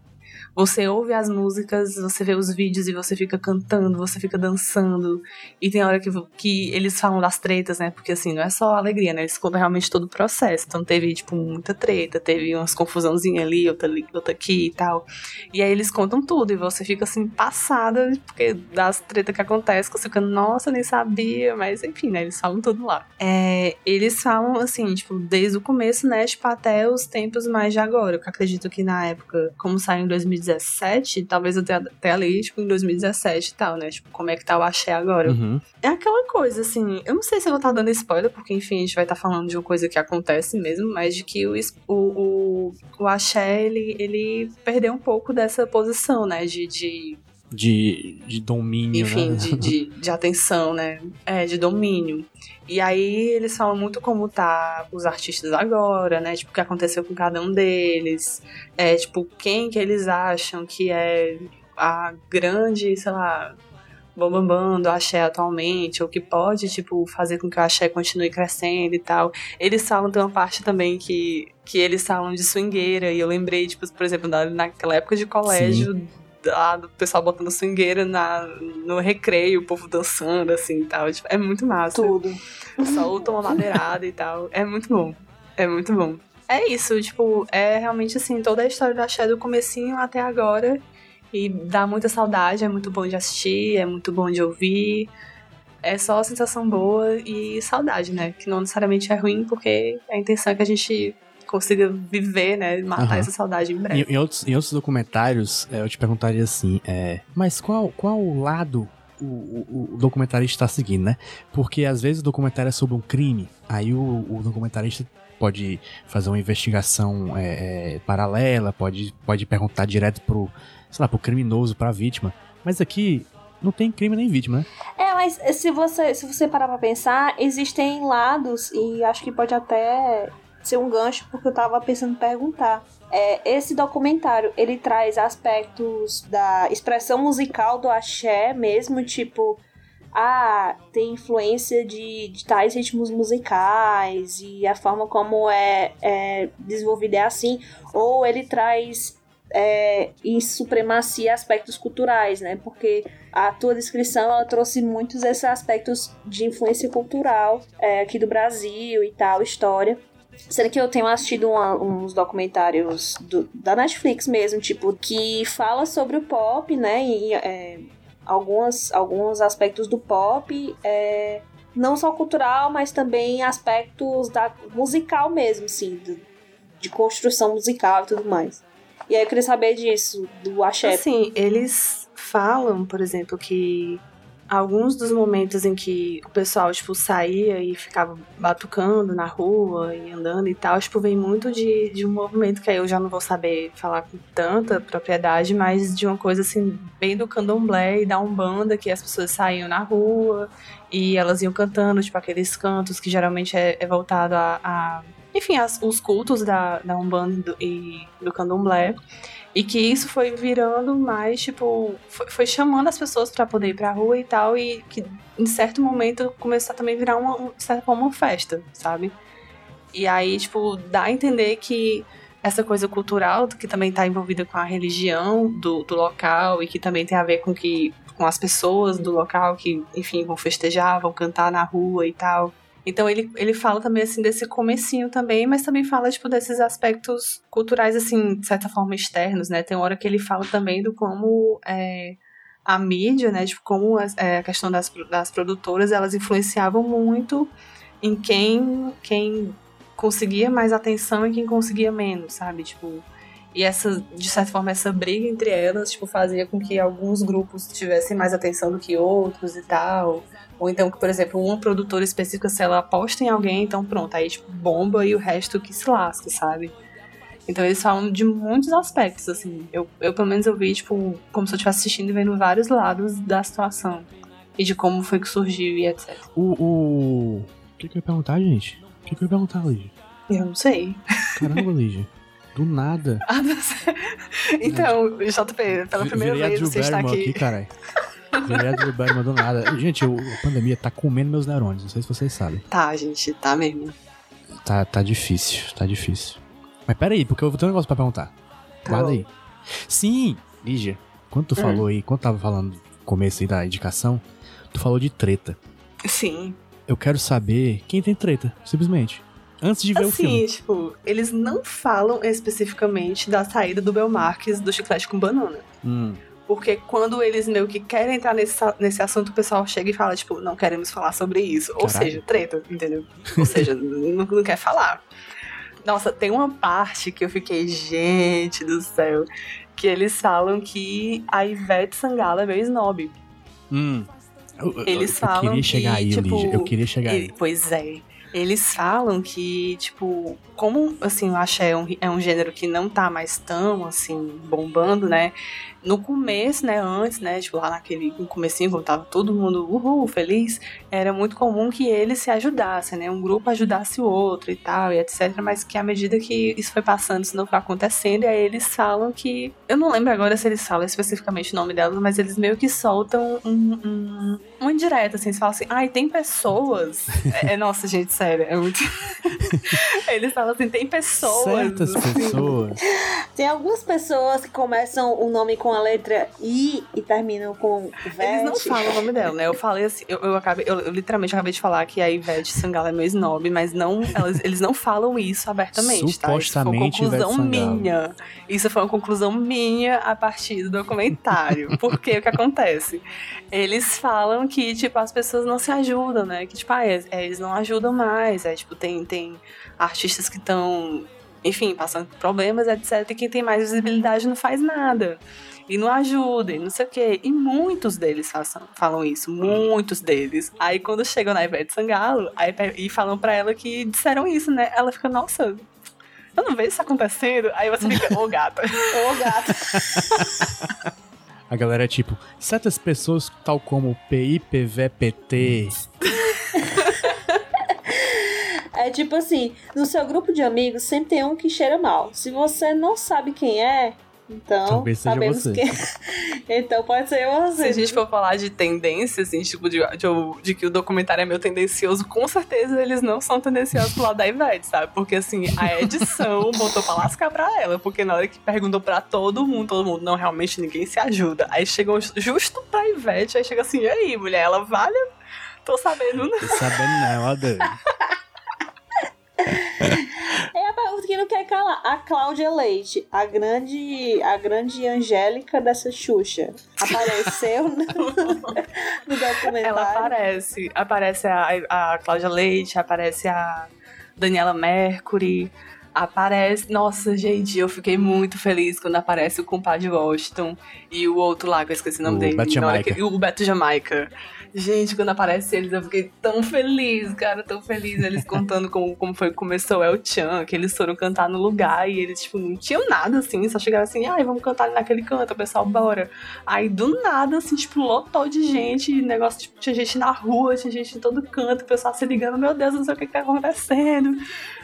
Você ouve as músicas, você vê os vídeos e você fica cantando, você fica dançando. E tem hora que, que eles falam das tretas, né? Porque assim, não é só alegria, né? Eles contam realmente todo o processo. Então teve, tipo, muita treta, teve umas confusãozinhas ali, outra ali, outra aqui e tal. E aí eles contam tudo e você fica assim, passada, porque das tretas que acontecem, você fica, nossa, nem sabia, mas enfim, né? Eles falam tudo lá. É, eles falam assim, tipo, desde o começo, né? Tipo, até os tempos mais de agora. Eu acredito que na época, como saiu em 2017, 2017, talvez eu tenha até ali, tipo, em 2017 e tal, né? Tipo, como é que tá o axé agora. Uhum. É aquela coisa, assim, eu não sei se eu vou estar dando spoiler, porque, enfim, a gente vai estar falando de uma coisa que acontece mesmo, mas de que o, o, o, o axé, ele, ele perdeu um pouco dessa posição, né? De, de De, de domínio, enfim, né? de, de, [LAUGHS] de atenção, né? É, de domínio. E aí eles falam muito como tá os artistas agora, né? Tipo, o que aconteceu com cada um deles. É, tipo, quem que eles acham que é a grande, sei lá, bambambam do axé atualmente, ou que pode, tipo, fazer com que o axé continue crescendo e tal. Eles falam, tem uma parte também que, que eles falam de swingueira, e eu lembrei, tipo, por exemplo, da- naquela época de colégio, da- do pessoal botando swingueira na, no recreio, o povo dançando, assim, e tal. Tipo, é muito massa. Tudo. Solta uma madeirada e tal. É muito bom. É muito bom. É isso, tipo, é realmente assim, toda a história do axé do comecinho até agora. E dá muita saudade, é muito bom de assistir, é muito bom de ouvir. É só sensação boa e saudade, né? Que não necessariamente é ruim, porque a intenção é que a gente consiga viver, né? Matar Aham. essa saudade em breve. Em, em outros, em outros documentários, é, eu te perguntaria assim, é, mas qual, qual lado o, o, o documentarista está seguindo, né? Porque às vezes o documentário é sobre um crime, aí o, o documentarista pode fazer uma investigação é, é, paralela, pode, pode perguntar direto pro, sei lá, pro criminoso, pra vítima. Mas aqui não tem crime nem vítima, né? É, mas se você, se você parar pra pensar, existem lados, e acho que pode até ser um gancho, porque eu tava pensando em perguntar. É, esse documentário, ele traz aspectos da expressão musical do axé mesmo, tipo, ah, tem influência de, de tais ritmos musicais e a forma como é, é desenvolvida é assim, ou ele traz é, em supremacia aspectos culturais, né? Porque a tua descrição ela trouxe muitos desses aspectos de influência cultural é, aqui do Brasil e tal, história. Sendo que eu tenho assistido uma- uns documentários do- da Netflix mesmo, tipo, que fala sobre o pop, né? E é, algumas, alguns aspectos do pop, é, não só cultural, mas também aspectos da musical mesmo, sim, de construção musical e tudo mais. E aí eu queria saber disso, do axé. Assim, eles falam, por exemplo, que alguns dos momentos em que o pessoal, tipo, saía e ficava batucando na rua e andando e tal, tipo, vem muito de, de um movimento que aí eu já não vou saber falar com tanta propriedade, mas de uma coisa, assim, bem do candomblé e da umbanda, que as pessoas saíam na rua e elas iam cantando, tipo, aqueles cantos que geralmente é, é voltado a... a- enfim, as- os cultos da, da Umbanda e do- e do Candomblé. E que isso foi virando mais, tipo, foi, foi chamando as pessoas pra poder ir pra rua e tal, e que em certo momento começou a também virar uma, um- de certa forma, uma festa, sabe? E aí, tipo, dá a entender que essa coisa cultural, que também tá envolvida com a religião do, do local, e que também tem a ver com que com as pessoas do local que, enfim, vão festejar, vão cantar na rua e tal. Então ele, ele fala também, assim, desse comecinho também, mas também fala, tipo, desses aspectos culturais, assim, de certa forma, externos, né? Tem hora que ele fala também do como é, a mídia, né? Tipo, como as- é, a questão das, das produtoras, elas influenciavam muito em quem, quem conseguia mais atenção e quem conseguia menos, sabe? Tipo... E essa, de certa forma, essa briga entre elas, tipo, fazia com que alguns grupos tivessem mais atenção do que outros e tal. Ou então, que, por exemplo, uma produtora específica, se ela aposta em alguém, então pronto, aí tipo, bomba e o resto que se lasca, sabe? Então eles falam de muitos aspectos, assim. Eu, eu pelo menos eu vi, tipo, como se eu estivesse assistindo e vendo vários lados da situação. E de como foi que surgiu e etc. O. O, o que, que eu ia perguntar, gente? O que, que eu ia perguntar, Lígia? Eu não sei. Caramba, Lígia. [LAUGHS] Do nada. [LAUGHS] Ah. Então, JP, pela primeira virei vez você está aqui. aqui, caralho. Drew Barrymore do nada. Gente, o- a pandemia tá comendo meus neurônios. Não sei se vocês sabem. Tá, gente, tá mesmo. Tá, tá difícil, tá difícil. Mas pera aí, porque eu vou ter um negócio pra perguntar. Tá Guarda bom. aí. Sim, Lígia, quando tu Hum. falou aí, quando tava falando no começo aí da indicação, tu falou de treta. Sim. Eu quero saber quem tem treta, simplesmente. Antes de ver o Assim, filme. tipo, eles não falam especificamente da saída do Belmarques do chiclete com banana. Hum, Porque quando eles meio que querem entrar nesse, nesse assunto, o pessoal chega e fala, tipo, não queremos falar sobre isso. Ou seja, treta, entendeu? Ou seja, [LAUGHS] não, não quer falar. Nossa, tem uma parte que eu fiquei, gente do céu, que eles falam que a Ivete Sangalo é meio snob. Hum. Eu, eu- Eles eu falam queria chegar que, aí, tipo, Lígia. Eu queria chegar Ele- aí. Pois é. Eles falam que, tipo, como assim, o axé é um, é um gênero que não tá mais tão assim, bombando, né? No começo, né, antes, né, tipo, lá naquele no comecinho, quando tava todo mundo uhul, feliz, era muito comum que eles se ajudassem, né? Um grupo ajudasse o outro e tal, e etc. Mas que à medida que isso foi passando, isso não foi acontecendo, e aí eles falam que. Eu não lembro agora se eles falam especificamente o nome delas, mas eles meio que soltam um, um, uma indireta, assim, eles falam assim, ai, tem pessoas. [LAUGHS] é, é- nossa, gente, sério, é muito. [LAUGHS] eles falam assim, tem pessoas. Certas assim, pessoas. [LAUGHS] Tem algumas pessoas que começam o nome com a letra I e terminam com Ivete. Eles não falam o nome dela, né? Eu falei assim, eu, eu acabei, eu, eu literalmente acabei de falar que a Ivete Sangalo é meu snob, mas não, elas- eles não falam isso abertamente, tá? Isso foi uma Supostamente, conclusão minha. Isso foi uma conclusão minha a partir do documentário. Porque o que acontece? Eles falam que, tipo, as pessoas não se ajudam, né? Que, tipo, ah, é- é, eles não ajudam mais. É, tipo, tem, tem artistas que estão, enfim, passando por problemas, etc. E quem tem mais visibilidade não faz nada e não ajuda, e não sei o quê. E muitos deles façam, falam isso, muitos deles. Aí quando chegam na Ivete Sangalo aí, e falam pra ela que disseram isso, né? Ela fica, nossa, eu não vejo isso acontecendo. Aí você fica, ô gata. [LAUGHS] Ô, gato. A galera é tipo, certas pessoas, tal como PI, PV, PT. [LAUGHS] É tipo assim, no seu grupo de amigos sempre tem um que cheira mal. Se você não sabe quem é, então Talvez seja sabemos você. quem. [LAUGHS] então pode ser Se você. a gente for falar de tendência, assim, tipo, de, de, de que o documentário é meio tendencioso, com certeza eles não são tendenciosos pro lado da Ivete, sabe? Porque, assim, a edição [LAUGHS] botou pra lascar pra ela, porque na hora que perguntou pra todo mundo, todo mundo, não, realmente ninguém se ajuda. Aí chegou justo pra Ivete, aí chega assim, e aí, mulher, ela vale? Tô sabendo, não. Tô sabendo não, ó. [LAUGHS] É a pergunta que não quer calar. A Cláudia Leite, a grande, a grande Angélica dessa Xuxa, apareceu no, [LAUGHS] no documentário. Ela aparece. Aparece a, a Cláudia Leite, aparece a Daniela Mercury. Aparece. Nossa, gente, eu fiquei muito feliz quando aparece o compadre Washington e o outro lá, que eu esqueci o nome O dele. Beto na hora Jamaica. que- o Beto Jamaica. Gente, quando aparece eles, eu fiquei tão feliz, cara, tão feliz. Eles contando como, como foi que começou o El Chan, que eles foram cantar no lugar e eles, tipo, não tinham nada assim, só chegaram assim, ai, vamos cantar ali naquele canto, o pessoal, bora. Aí do nada, assim, tipo, lotou de gente, negócio, tipo, tinha gente na rua, tinha gente em todo canto, o pessoal se ligando, meu Deus, não sei o que que tá acontecendo.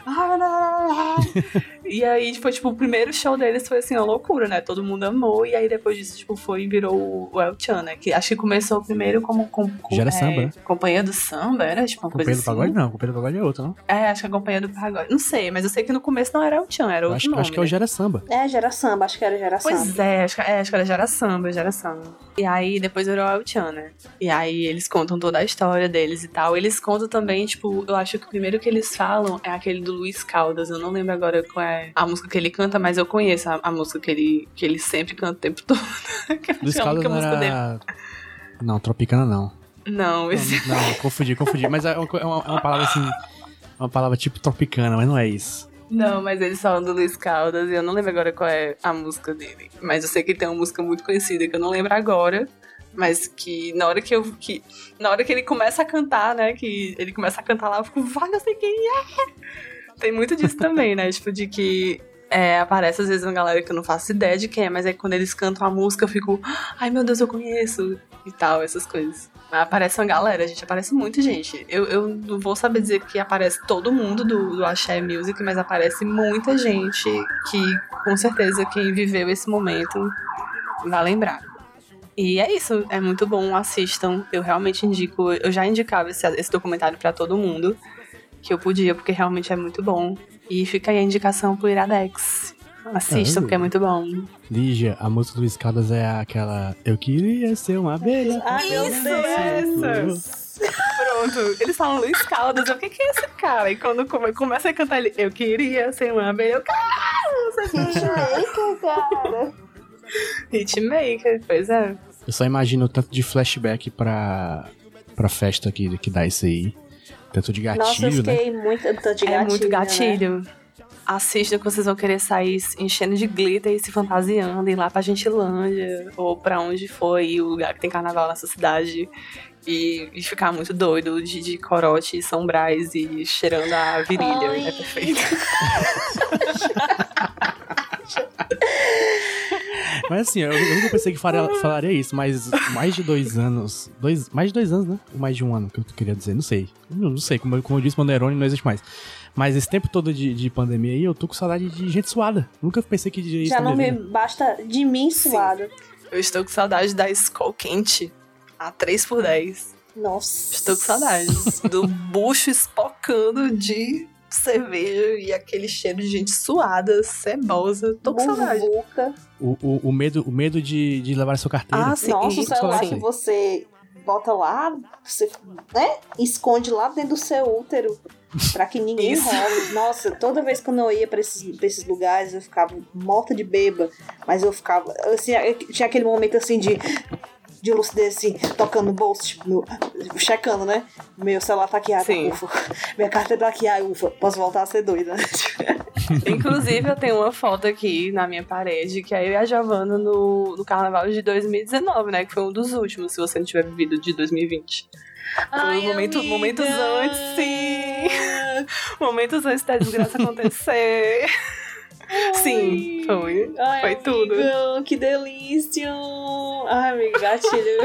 I don't know. E aí, tipo, tipo, o primeiro show deles foi assim, uma loucura, né? Todo mundo amou, e aí depois disso, tipo, foi e virou o El Chan, né? Que acho que começou primeiro como. Com, com, Já era é, samba, né? Companhia do samba, era tipo uma Companhia coisa do assim. pagode não, companhia do pagode é outra, não? É, acho que a companhia do pagode. Não sei, mas eu sei que no começo não era El Chan, era outro acho, nome. acho que é o né? Gera Samba. É, gera samba, acho que era gera Pois samba. é acho, que, é, acho que era Gera Samba, Gera Samba. E aí depois virou El Chan, né? E aí eles contam toda a história deles e tal. Eles contam também, tipo, eu acho que o primeiro que eles falam é aquele do Luiz Caldas. Eu não lembro agora qual é a música que ele canta, mas eu conheço a, a música que ele, que ele sempre canta o tempo [LAUGHS] todo. Que Luiz é a única música dele. era... Não, Tropicana não. Não, esse. Não, não, confundi, confundi. Mas é uma, é uma- é uma palavra assim... Uma palavra tipo Tropicana, mas não é isso. Não, mas eles falam do Luiz Caldas e eu não lembro agora qual é a música dele. Mas eu sei que tem uma música muito conhecida que eu não lembro agora. Mas que na hora que eu. Que, na hora que ele começa a cantar, né? Que ele começa a cantar lá, eu fico, vai, eu sei quem é! Tem muito disso também, né? Tipo, de que é, aparece às vezes uma galera que eu não faço ideia de quem é, mas é quando eles cantam a música eu fico, ai meu Deus, eu conheço e tal, essas coisas. Mas aparece uma galera, gente, aparece muita gente. Eu, eu não vou saber dizer que aparece todo mundo do, do Axé Music, mas aparece muita gente que com certeza quem viveu esse momento vai lembrar. E é isso, é muito bom, assistam. Eu realmente indico, eu já indicava esse, esse documentário pra todo mundo, que eu podia, porque realmente é muito bom. E fica aí a indicação pro Iradex. Assistam, Ah, porque é muito bom. Lígia, a música do Luiz Caldas é aquela... Eu queria ser uma abelha. Meu Isso, essa! Pronto, eles falam Luiz Caldas, eu, o que, que é esse cara? E quando come- começa a cantar ele, eu queria ser uma abelha, eu, cara. [LAUGHS] Hitmaker, pois é. Eu só imagino o tanto de flashback pra, pra festa que, que dá isso aí. Tanto de gatilho, Nossa, eu né? fiquei muito. Tô de é gatilho, muito né? gatilho. Assista que vocês vão querer sair enchendo de glitter e se fantasiando, ir lá pra Gentilândia ou pra onde for aí o lugar que tem carnaval nessa cidade. E, e ficar muito doido de, de corote e São Brás e cheirando a virilha. Ai. É perfeito. [LAUGHS] Mas assim, eu, eu nunca pensei que faria- falaria isso, mas mais de dois anos. Dois, mais de dois anos, né? Ou mais de um ano, que eu queria dizer, não sei. Eu não sei, como, eu- como eu disse, neurônio não existe mais. Mas esse tempo todo de, de pandemia aí, eu tô com saudade de gente suada. Nunca pensei que isso Já não me vida. basta de mim suado. Eu estou com saudade da Skol quente a 3 por 10 Nossa. Estou com saudade [LAUGHS] do bucho espocando de cerveja e aquele cheiro de gente suada, cebosa. Tô com saudade. O, o, o medo, o medo de, de levar a sua carteira. Ah, sim. Nossa, o celular que você bota lá, você, né? Esconde lá dentro do seu útero. Pra que ninguém Isso. roube. Nossa, toda vez que eu ia pra esses, pra esses lugares, eu ficava morta de beba. Mas eu ficava. Assim, eu tinha aquele momento assim de. De lucidez, assim, tocando no bolso, tipo, no- checando, né? Meu celular tá aqui, ah, tá, ufa. Minha carteira tá aqui, ah, ufa. Posso voltar a ser doida, né? [LAUGHS] Inclusive, eu tenho uma foto aqui na minha parede, que é eu e a Giovana no, no carnaval de 2019, né? Que foi um dos últimos, se você não tiver vivido de 2020. Foi um momento, momentos antes, sim. [LAUGHS] momentos antes da desgraça acontecer. Sim, foi. Ai, Foi tudo. que delícia! Ai, amigo, gatilho.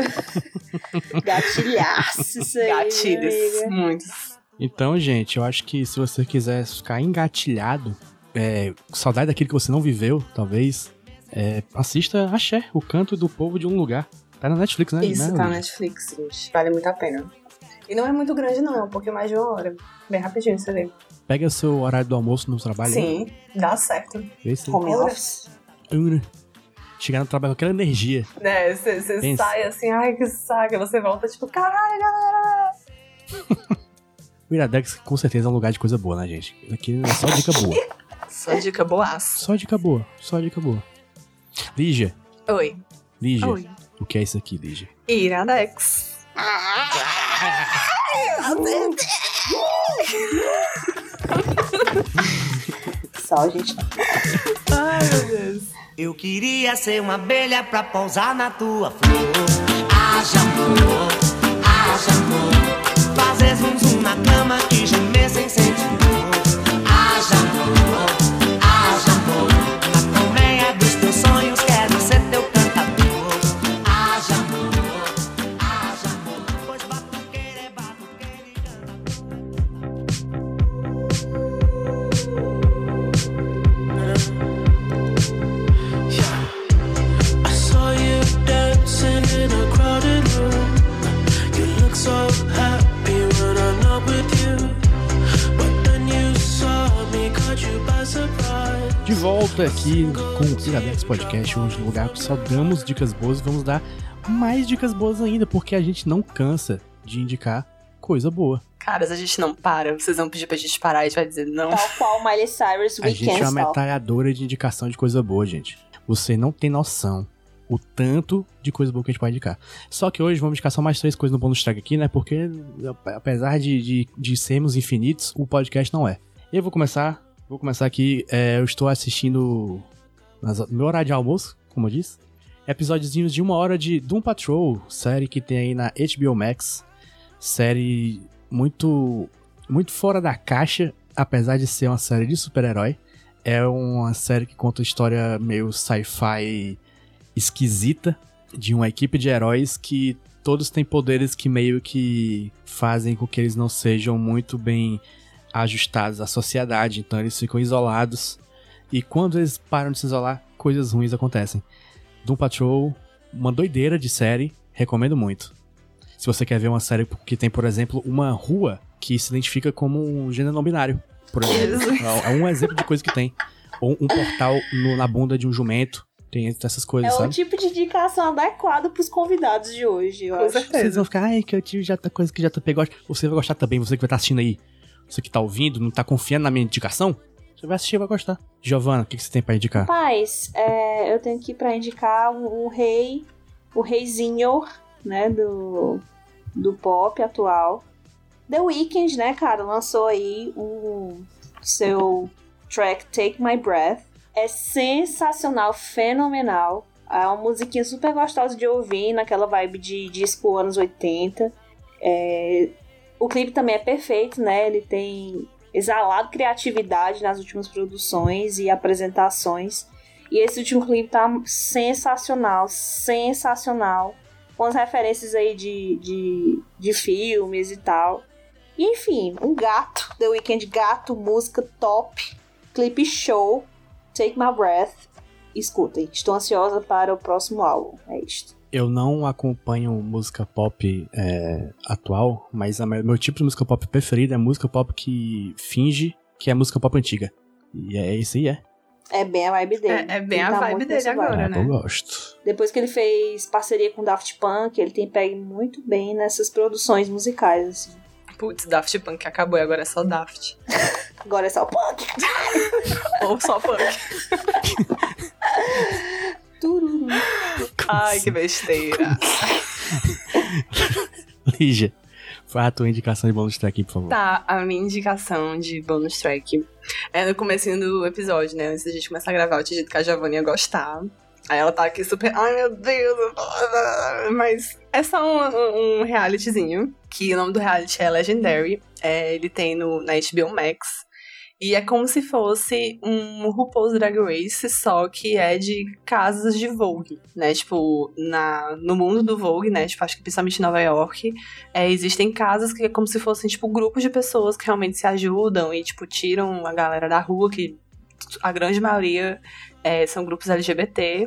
[LAUGHS] Gatilhaço isso aí. Gatilhos, amiga. muitos. Então, gente, eu acho que se você quiser ficar engatilhado, é, saudade daquilo que você não viveu, talvez, é, assista Axé, o canto do povo de um lugar. Tá na Netflix, né? Isso, né, tá na? Netflix, gente. Vale muito a pena. E não é muito grande, não, é um pouquinho mais de uma hora. Bem rapidinho, você vê. Pega seu horário do almoço no trabalho. Sim, dá certo. Vê se... Home office. Chegar no trabalho com aquela energia. Né, você sai assim, ai que saco, aí você volta tipo, caralho, galera. O Iradex com certeza é um lugar de coisa boa, né, gente? Aqui é só dica boa. [LAUGHS] Só dica boaça. Só dica boa. Só dica boa. Lígia. Oi. Lígia. Oi. O que é isso aqui, Lígia? Iradex. [LAUGHS] [LAUGHS] Só, gente. Ai, meu Deus. Eu queria ser uma abelha pra pousar na tua flor. Haja amor, haja amor. Fazer zum zum na cama e gemer sem sentir dor. Aqui com o Iradex Podcast, onde no lugar que só damos dicas boas, vamos dar mais dicas boas ainda, porque a gente não cansa de indicar coisa boa. Caras, a gente não para. Vocês vão pedir pra gente parar e a gente vai dizer não. Tal qual Miley Cyrus, A We gente é uma Stop. metralhadora de indicação de coisa boa, gente. Você não tem noção o tanto de coisa boa que a gente pode indicar. Só que hoje vamos indicar só mais três coisas no bônus track aqui, né? Porque apesar de, de, de sermos infinitos, o podcast não é. Eu vou começar. Vou começar aqui. é, eu estou assistindo no meu horário de almoço, como eu disse. Episódiozinhos de uma hora de Doom Patrol, série que tem aí na HBO Max. Série muito, muito fora da caixa, apesar de ser uma série de super-herói. É uma série que conta história meio sci-fi esquisita de uma equipe de heróis que todos têm poderes que meio que fazem com que eles não sejam muito bem ajustados à sociedade, então eles ficam isolados. E quando eles param de se isolar, coisas ruins acontecem. Doom Patrol, uma doideira de série, recomendo muito. Se você quer ver uma série que tem, por exemplo, uma rua que se identifica como um gênero não binário, por exemplo. É um exemplo de coisa que tem. Ou um portal no- na bunda de um jumento. Tem essas coisas, É o sabe? tipo de indicação adequado pros convidados de hoje, eu Com acho. Vocês vão ficar, ai, que eu tive já tá coisa que já tá pegou. Você vai gostar também, você que vai estar assistindo aí. Você que tá ouvindo, não tá confiando na minha indicação. Você vai assistir e vai gostar. Giovana, o que, que você tem pra indicar? Rapaz, é, eu tenho aqui pra indicar o, o rei, o reizinho, né, do, do pop atual. The Weeknd, né, cara, lançou aí o seu track Take My Breath. É sensacional, fenomenal. É uma musiquinha super gostosa de ouvir, naquela vibe de disco anos 80. É, O clipe também é perfeito, né? Ele tem exalado criatividade nas últimas produções e apresentações. E esse último clipe tá sensacional, sensacional. Com as referências aí de, de, de filmes e tal. E enfim, um gato, The Weeknd gato, música top, clipe show, Take My Breath. Escutem, estou ansiosa para o próximo álbum. É isto. Eu não acompanho música pop é, atual, mas a me- meu tipo de música pop preferido é música pop que finge que é música pop antiga. E é isso aí, é. É bem a vibe dele. É- é bem Ele a tá vibe dele agora, É, né? Eu gosto. Depois que ele fez parceria com Daft Punk, ele tem pego muito bem nessas produções musicais, assim. Putz, Daft Punk acabou e agora é só Daft. [LAUGHS] Agora é só punk. [LAUGHS] Ou só Punk. [LAUGHS] Tururu. Ai, que besteira. [LAUGHS] Lígia, faz a tua indicação de bônus track, por favor. Tá, a minha indicação de bonus track é no comecinho do episódio, né? Antes da gente começar a gravar, eu tinha dito que a Giovanni ia gostar. Aí ela tá aqui super, ai meu Deus, mas é só um, um realityzinho, que o nome do reality é Legendary, é, ele tem no, na HBO Max, e é como se fosse um RuPaul's Drag Race, só que é de casas de Vogue, né? Tipo, na, no mundo do Vogue, né? Tipo, acho que principalmente em Nova York, é, existem casas que é como se fossem, tipo, grupos de pessoas que realmente se ajudam e, tipo, tiram a galera da rua, que a grande maioria é, são grupos LGBT.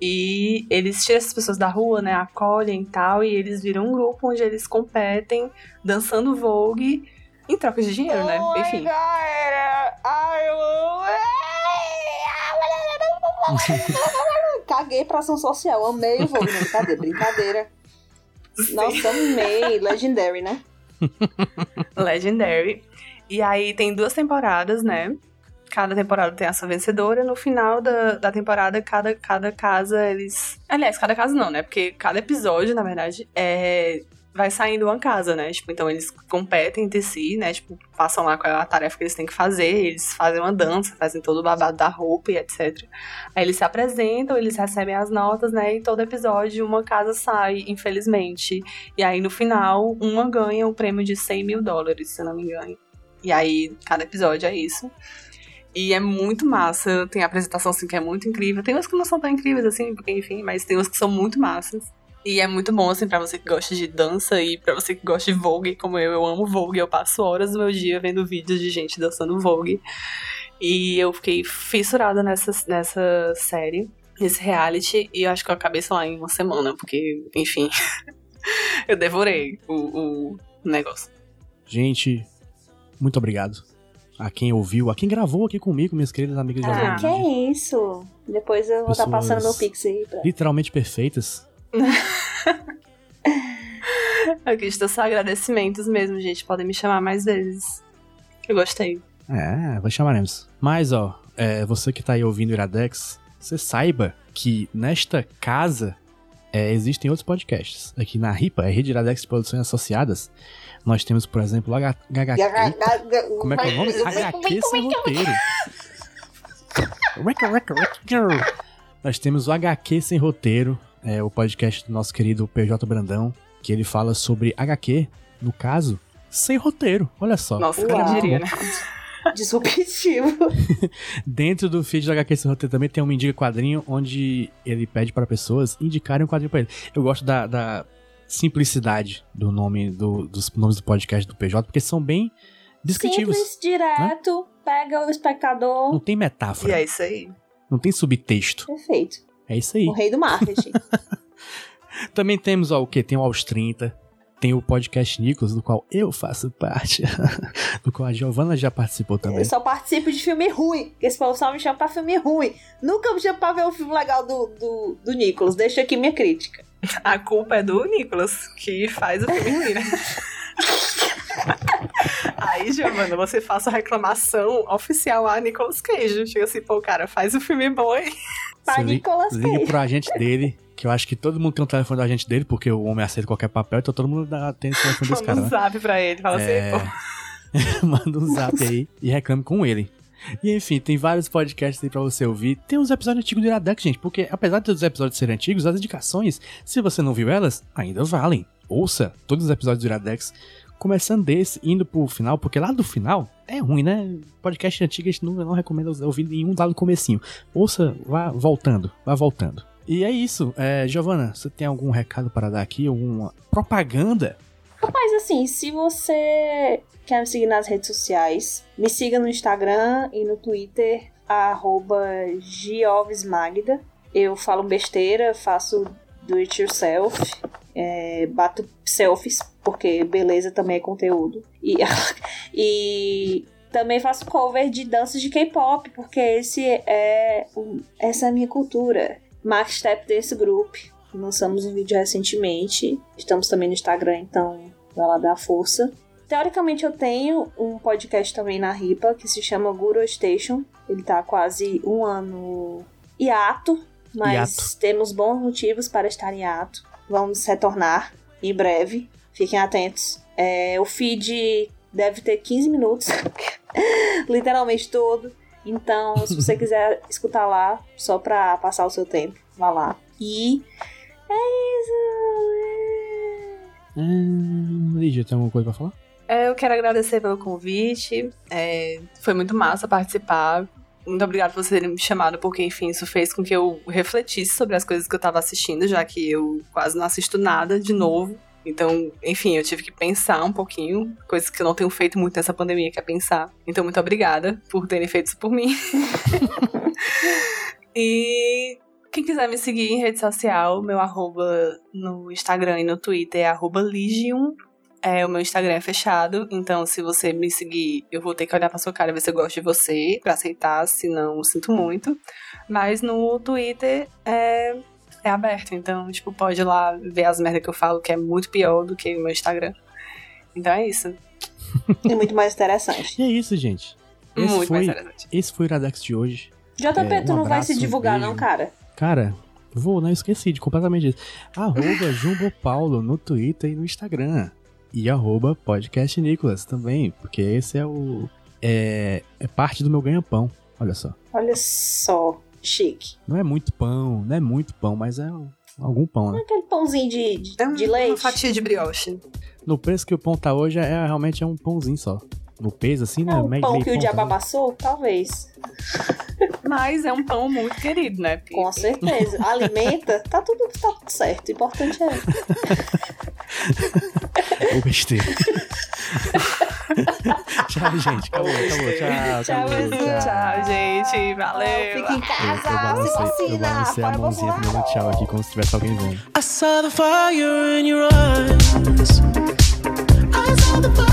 E eles tiram essas pessoas da rua, né? Acolhem e tal, e eles viram um grupo onde eles competem dançando Vogue em troca de dinheiro, né? Enfim. Caguei pra ação social, amei o Vogue, não, brincadeira, brincadeira. Nossa, amei. Legendary, né? [LAUGHS] Legendary. E aí tem duas temporadas, né? Cada temporada tem a sua vencedora. No final da, da temporada, cada, cada casa eles. Aliás, cada casa não, né? Porque cada episódio, na verdade, é. Vai saindo uma casa, né? Tipo, então eles competem entre si, né? Tipo, passam lá qual é a tarefa que eles têm que fazer, eles fazem uma dança, fazem todo o babado da roupa e etc. Aí eles se apresentam, eles recebem as notas, né? E todo episódio uma casa sai, infelizmente. E aí, no final, uma ganha o prêmio de 100 mil dólares, se não me engano. E aí, cada episódio é isso. E é muito massa. Tem apresentação, assim, que é muito incrível. Tem umas que não são tão incríveis, assim, porque, enfim, mas tem umas que são muito massas. E é muito bom, assim, pra você que gosta de dança e pra você que gosta de Vogue, como eu. Eu amo Vogue. Eu passo horas do meu dia vendo vídeos de gente dançando Vogue. E eu fiquei fissurada nessa, nessa série, nesse reality. E eu acho que eu acabei, sei lá, em uma semana, porque, enfim, [LAUGHS] eu devorei o, o negócio. Gente, muito obrigado a quem ouviu, a quem gravou aqui comigo, minhas queridas amigas de Ah. Que é isso? Depois eu vou estar Pessoas- passando meu pix aí pra. Literalmente perfeitas. Aqui estão só agradecimentos mesmo, gente. Podem me chamar mais vezes. Eu gostei. É, vai chamaremos. Mas, ó, é, você que tá aí ouvindo o Iradex, você saiba que nesta casa é, existem outros podcasts. Aqui na RIPA, é Rede Iradex de Produções Associadas, nós temos, por exemplo, o H- HQ. Como é que é o nome? HQ sem roteiro. Nós temos o HQ sem roteiro, é o podcast do nosso querido PJ Brandão, que ele fala sobre HQ, no caso, sem roteiro. Olha só. Nossa, quem diria, né? [LAUGHS] Disruptivo. [LAUGHS] Dentro do feed do HQ Sem Roteiro também tem um Indica Quadrinho, onde ele pede para pessoas indicarem um quadrinho pra ele. Eu gosto da, da simplicidade do nome do- dos nomes do podcast do PJ, porque são bem descritivos. Simples, direto, pega o espectador. Não tem E metáfora, é isso aí. não tem subtexto. Perfeito. É isso aí. O rei do marketing. [LAUGHS] Também temos ó, o que? Tem o Aos 30, tem o podcast Nicolas, do qual eu faço parte, [LAUGHS] do qual a Giovana já participou também. Eu só participo de filme ruim. Esse povo só me chama pra filme ruim. Nunca me chama pra ver um filme legal do, do, do Nicolas. Deixa aqui minha crítica. A culpa é do Nicolas, que faz o filme ruim, né? [LAUGHS] [LAUGHS] Aí, Giovana, você faça a reclamação oficial a Nicolas Cage. Chega assim, pô, cara, faz o filme bom aí. Pra Nicolas Ligue Cage. pro agente dele, que eu acho que todo mundo tem um telefone do agente dele, porque o homem aceita qualquer papel, então todo mundo tem esse telefone desse Manda cara, um né? zap pra ele. Fala É. assim, [LAUGHS] pô. Manda um zap aí e reclame com ele. E enfim, tem vários podcasts aí pra você ouvir. Tem uns episódios antigos do Iradex, gente, porque apesar dos episódios serem antigos, as indicações, se você não viu elas, ainda valem. Ouça todos os episódios do Iradex, começando desse, indo pro final, porque lá do final é ruim, né? Podcast antigo a gente não, não recomenda ouvir nenhum lá no comecinho. Ouça, vá voltando, vá voltando. E é isso. É, Giovana, você tem algum recado para dar aqui? Alguma propaganda? Mas assim, se você quer me seguir nas redes sociais, me siga no Instagram e no Twitter, arroba giovesmagda. Eu falo besteira, faço do it yourself, é, bato selfies, porque beleza também é conteúdo. E, [LAUGHS] e também faço cover de danças de K-pop, porque esse é essa é a minha cultura. Max Step desse grupo. Lançamos um vídeo recentemente. Estamos também no Instagram, então vai lá dar força. Teoricamente eu tenho um podcast também na RIPA que se chama Guru Station. Ele tá quase um ano hiato, mas Hiato. temos bons motivos para estar em hiato. Vamos retornar em breve. Fiquem atentos. É, o feed deve ter 15 minutos. [LAUGHS] Literalmente todo. Então, se você [LAUGHS] quiser escutar lá, só pra passar o seu tempo, vá lá. E é isso. Hum, Lígia, tem alguma coisa pra falar? É, eu quero agradecer pelo convite. É, foi muito massa participar. Muito obrigada por terem me chamado, porque, enfim, isso fez com que eu refletisse sobre as coisas que eu tava assistindo, já que eu quase não assisto nada de novo. Então, enfim, eu tive que pensar um pouquinho, coisas que eu não tenho feito muito nessa pandemia, que é pensar. Então, muito obrigada por terem feito isso por mim. [LAUGHS] e quem quiser me seguir em rede social, meu arroba no Instagram e no Twitter é arroba Ligium. É, o meu Instagram é fechado, então se você me seguir, eu vou ter que olhar pra sua cara e ver se eu gosto de você, pra aceitar, se não, sinto muito. Mas no Twitter é, é aberto, então, tipo, pode ir lá ver as merdas que eu falo, que é muito pior do que o meu Instagram. Então é isso. [LAUGHS] É muito mais interessante. E é isso, gente. Esse muito foi, mais interessante. esse foi o Iradex de hoje. JP, É, um tu não vai abraço, se divulgar, beijo. não, cara? Cara, vou, não esqueci de completamente isso. Arroba [LAUGHS] Jumbo Paulo no Twitter e no Instagram. E arroba Podcast Nicolas também, porque esse é o. É, é parte do meu ganha-pão. Olha só. Olha só, chique. Não é muito pão, não é muito pão, mas é um- algum pão, né? Aquele pãozinho de, de, É de uma leite. fatia de brioche. No preço que o pão tá hoje, é realmente é um pãozinho só. No peso, assim, né? É um meio- pão meio que o diabo amassou? Talvez. Mas é um pão muito querido, né? Porque- Com certeza. Alimenta, tá tudo, tá tudo certo. O importante é. Ô, besteira. [LAUGHS] tchau, gente. Acabou, acabou. Tchau, Tchau, acabou. pessoal. Tchau, gente. Valeu. Fica em Eu, eu casa, se balancei, eu vacina. balancei a mãozinha Bolsonaro. dando tchau aqui, como se tivesse alguém vendo. I saw the fire in your eyes. I saw the fire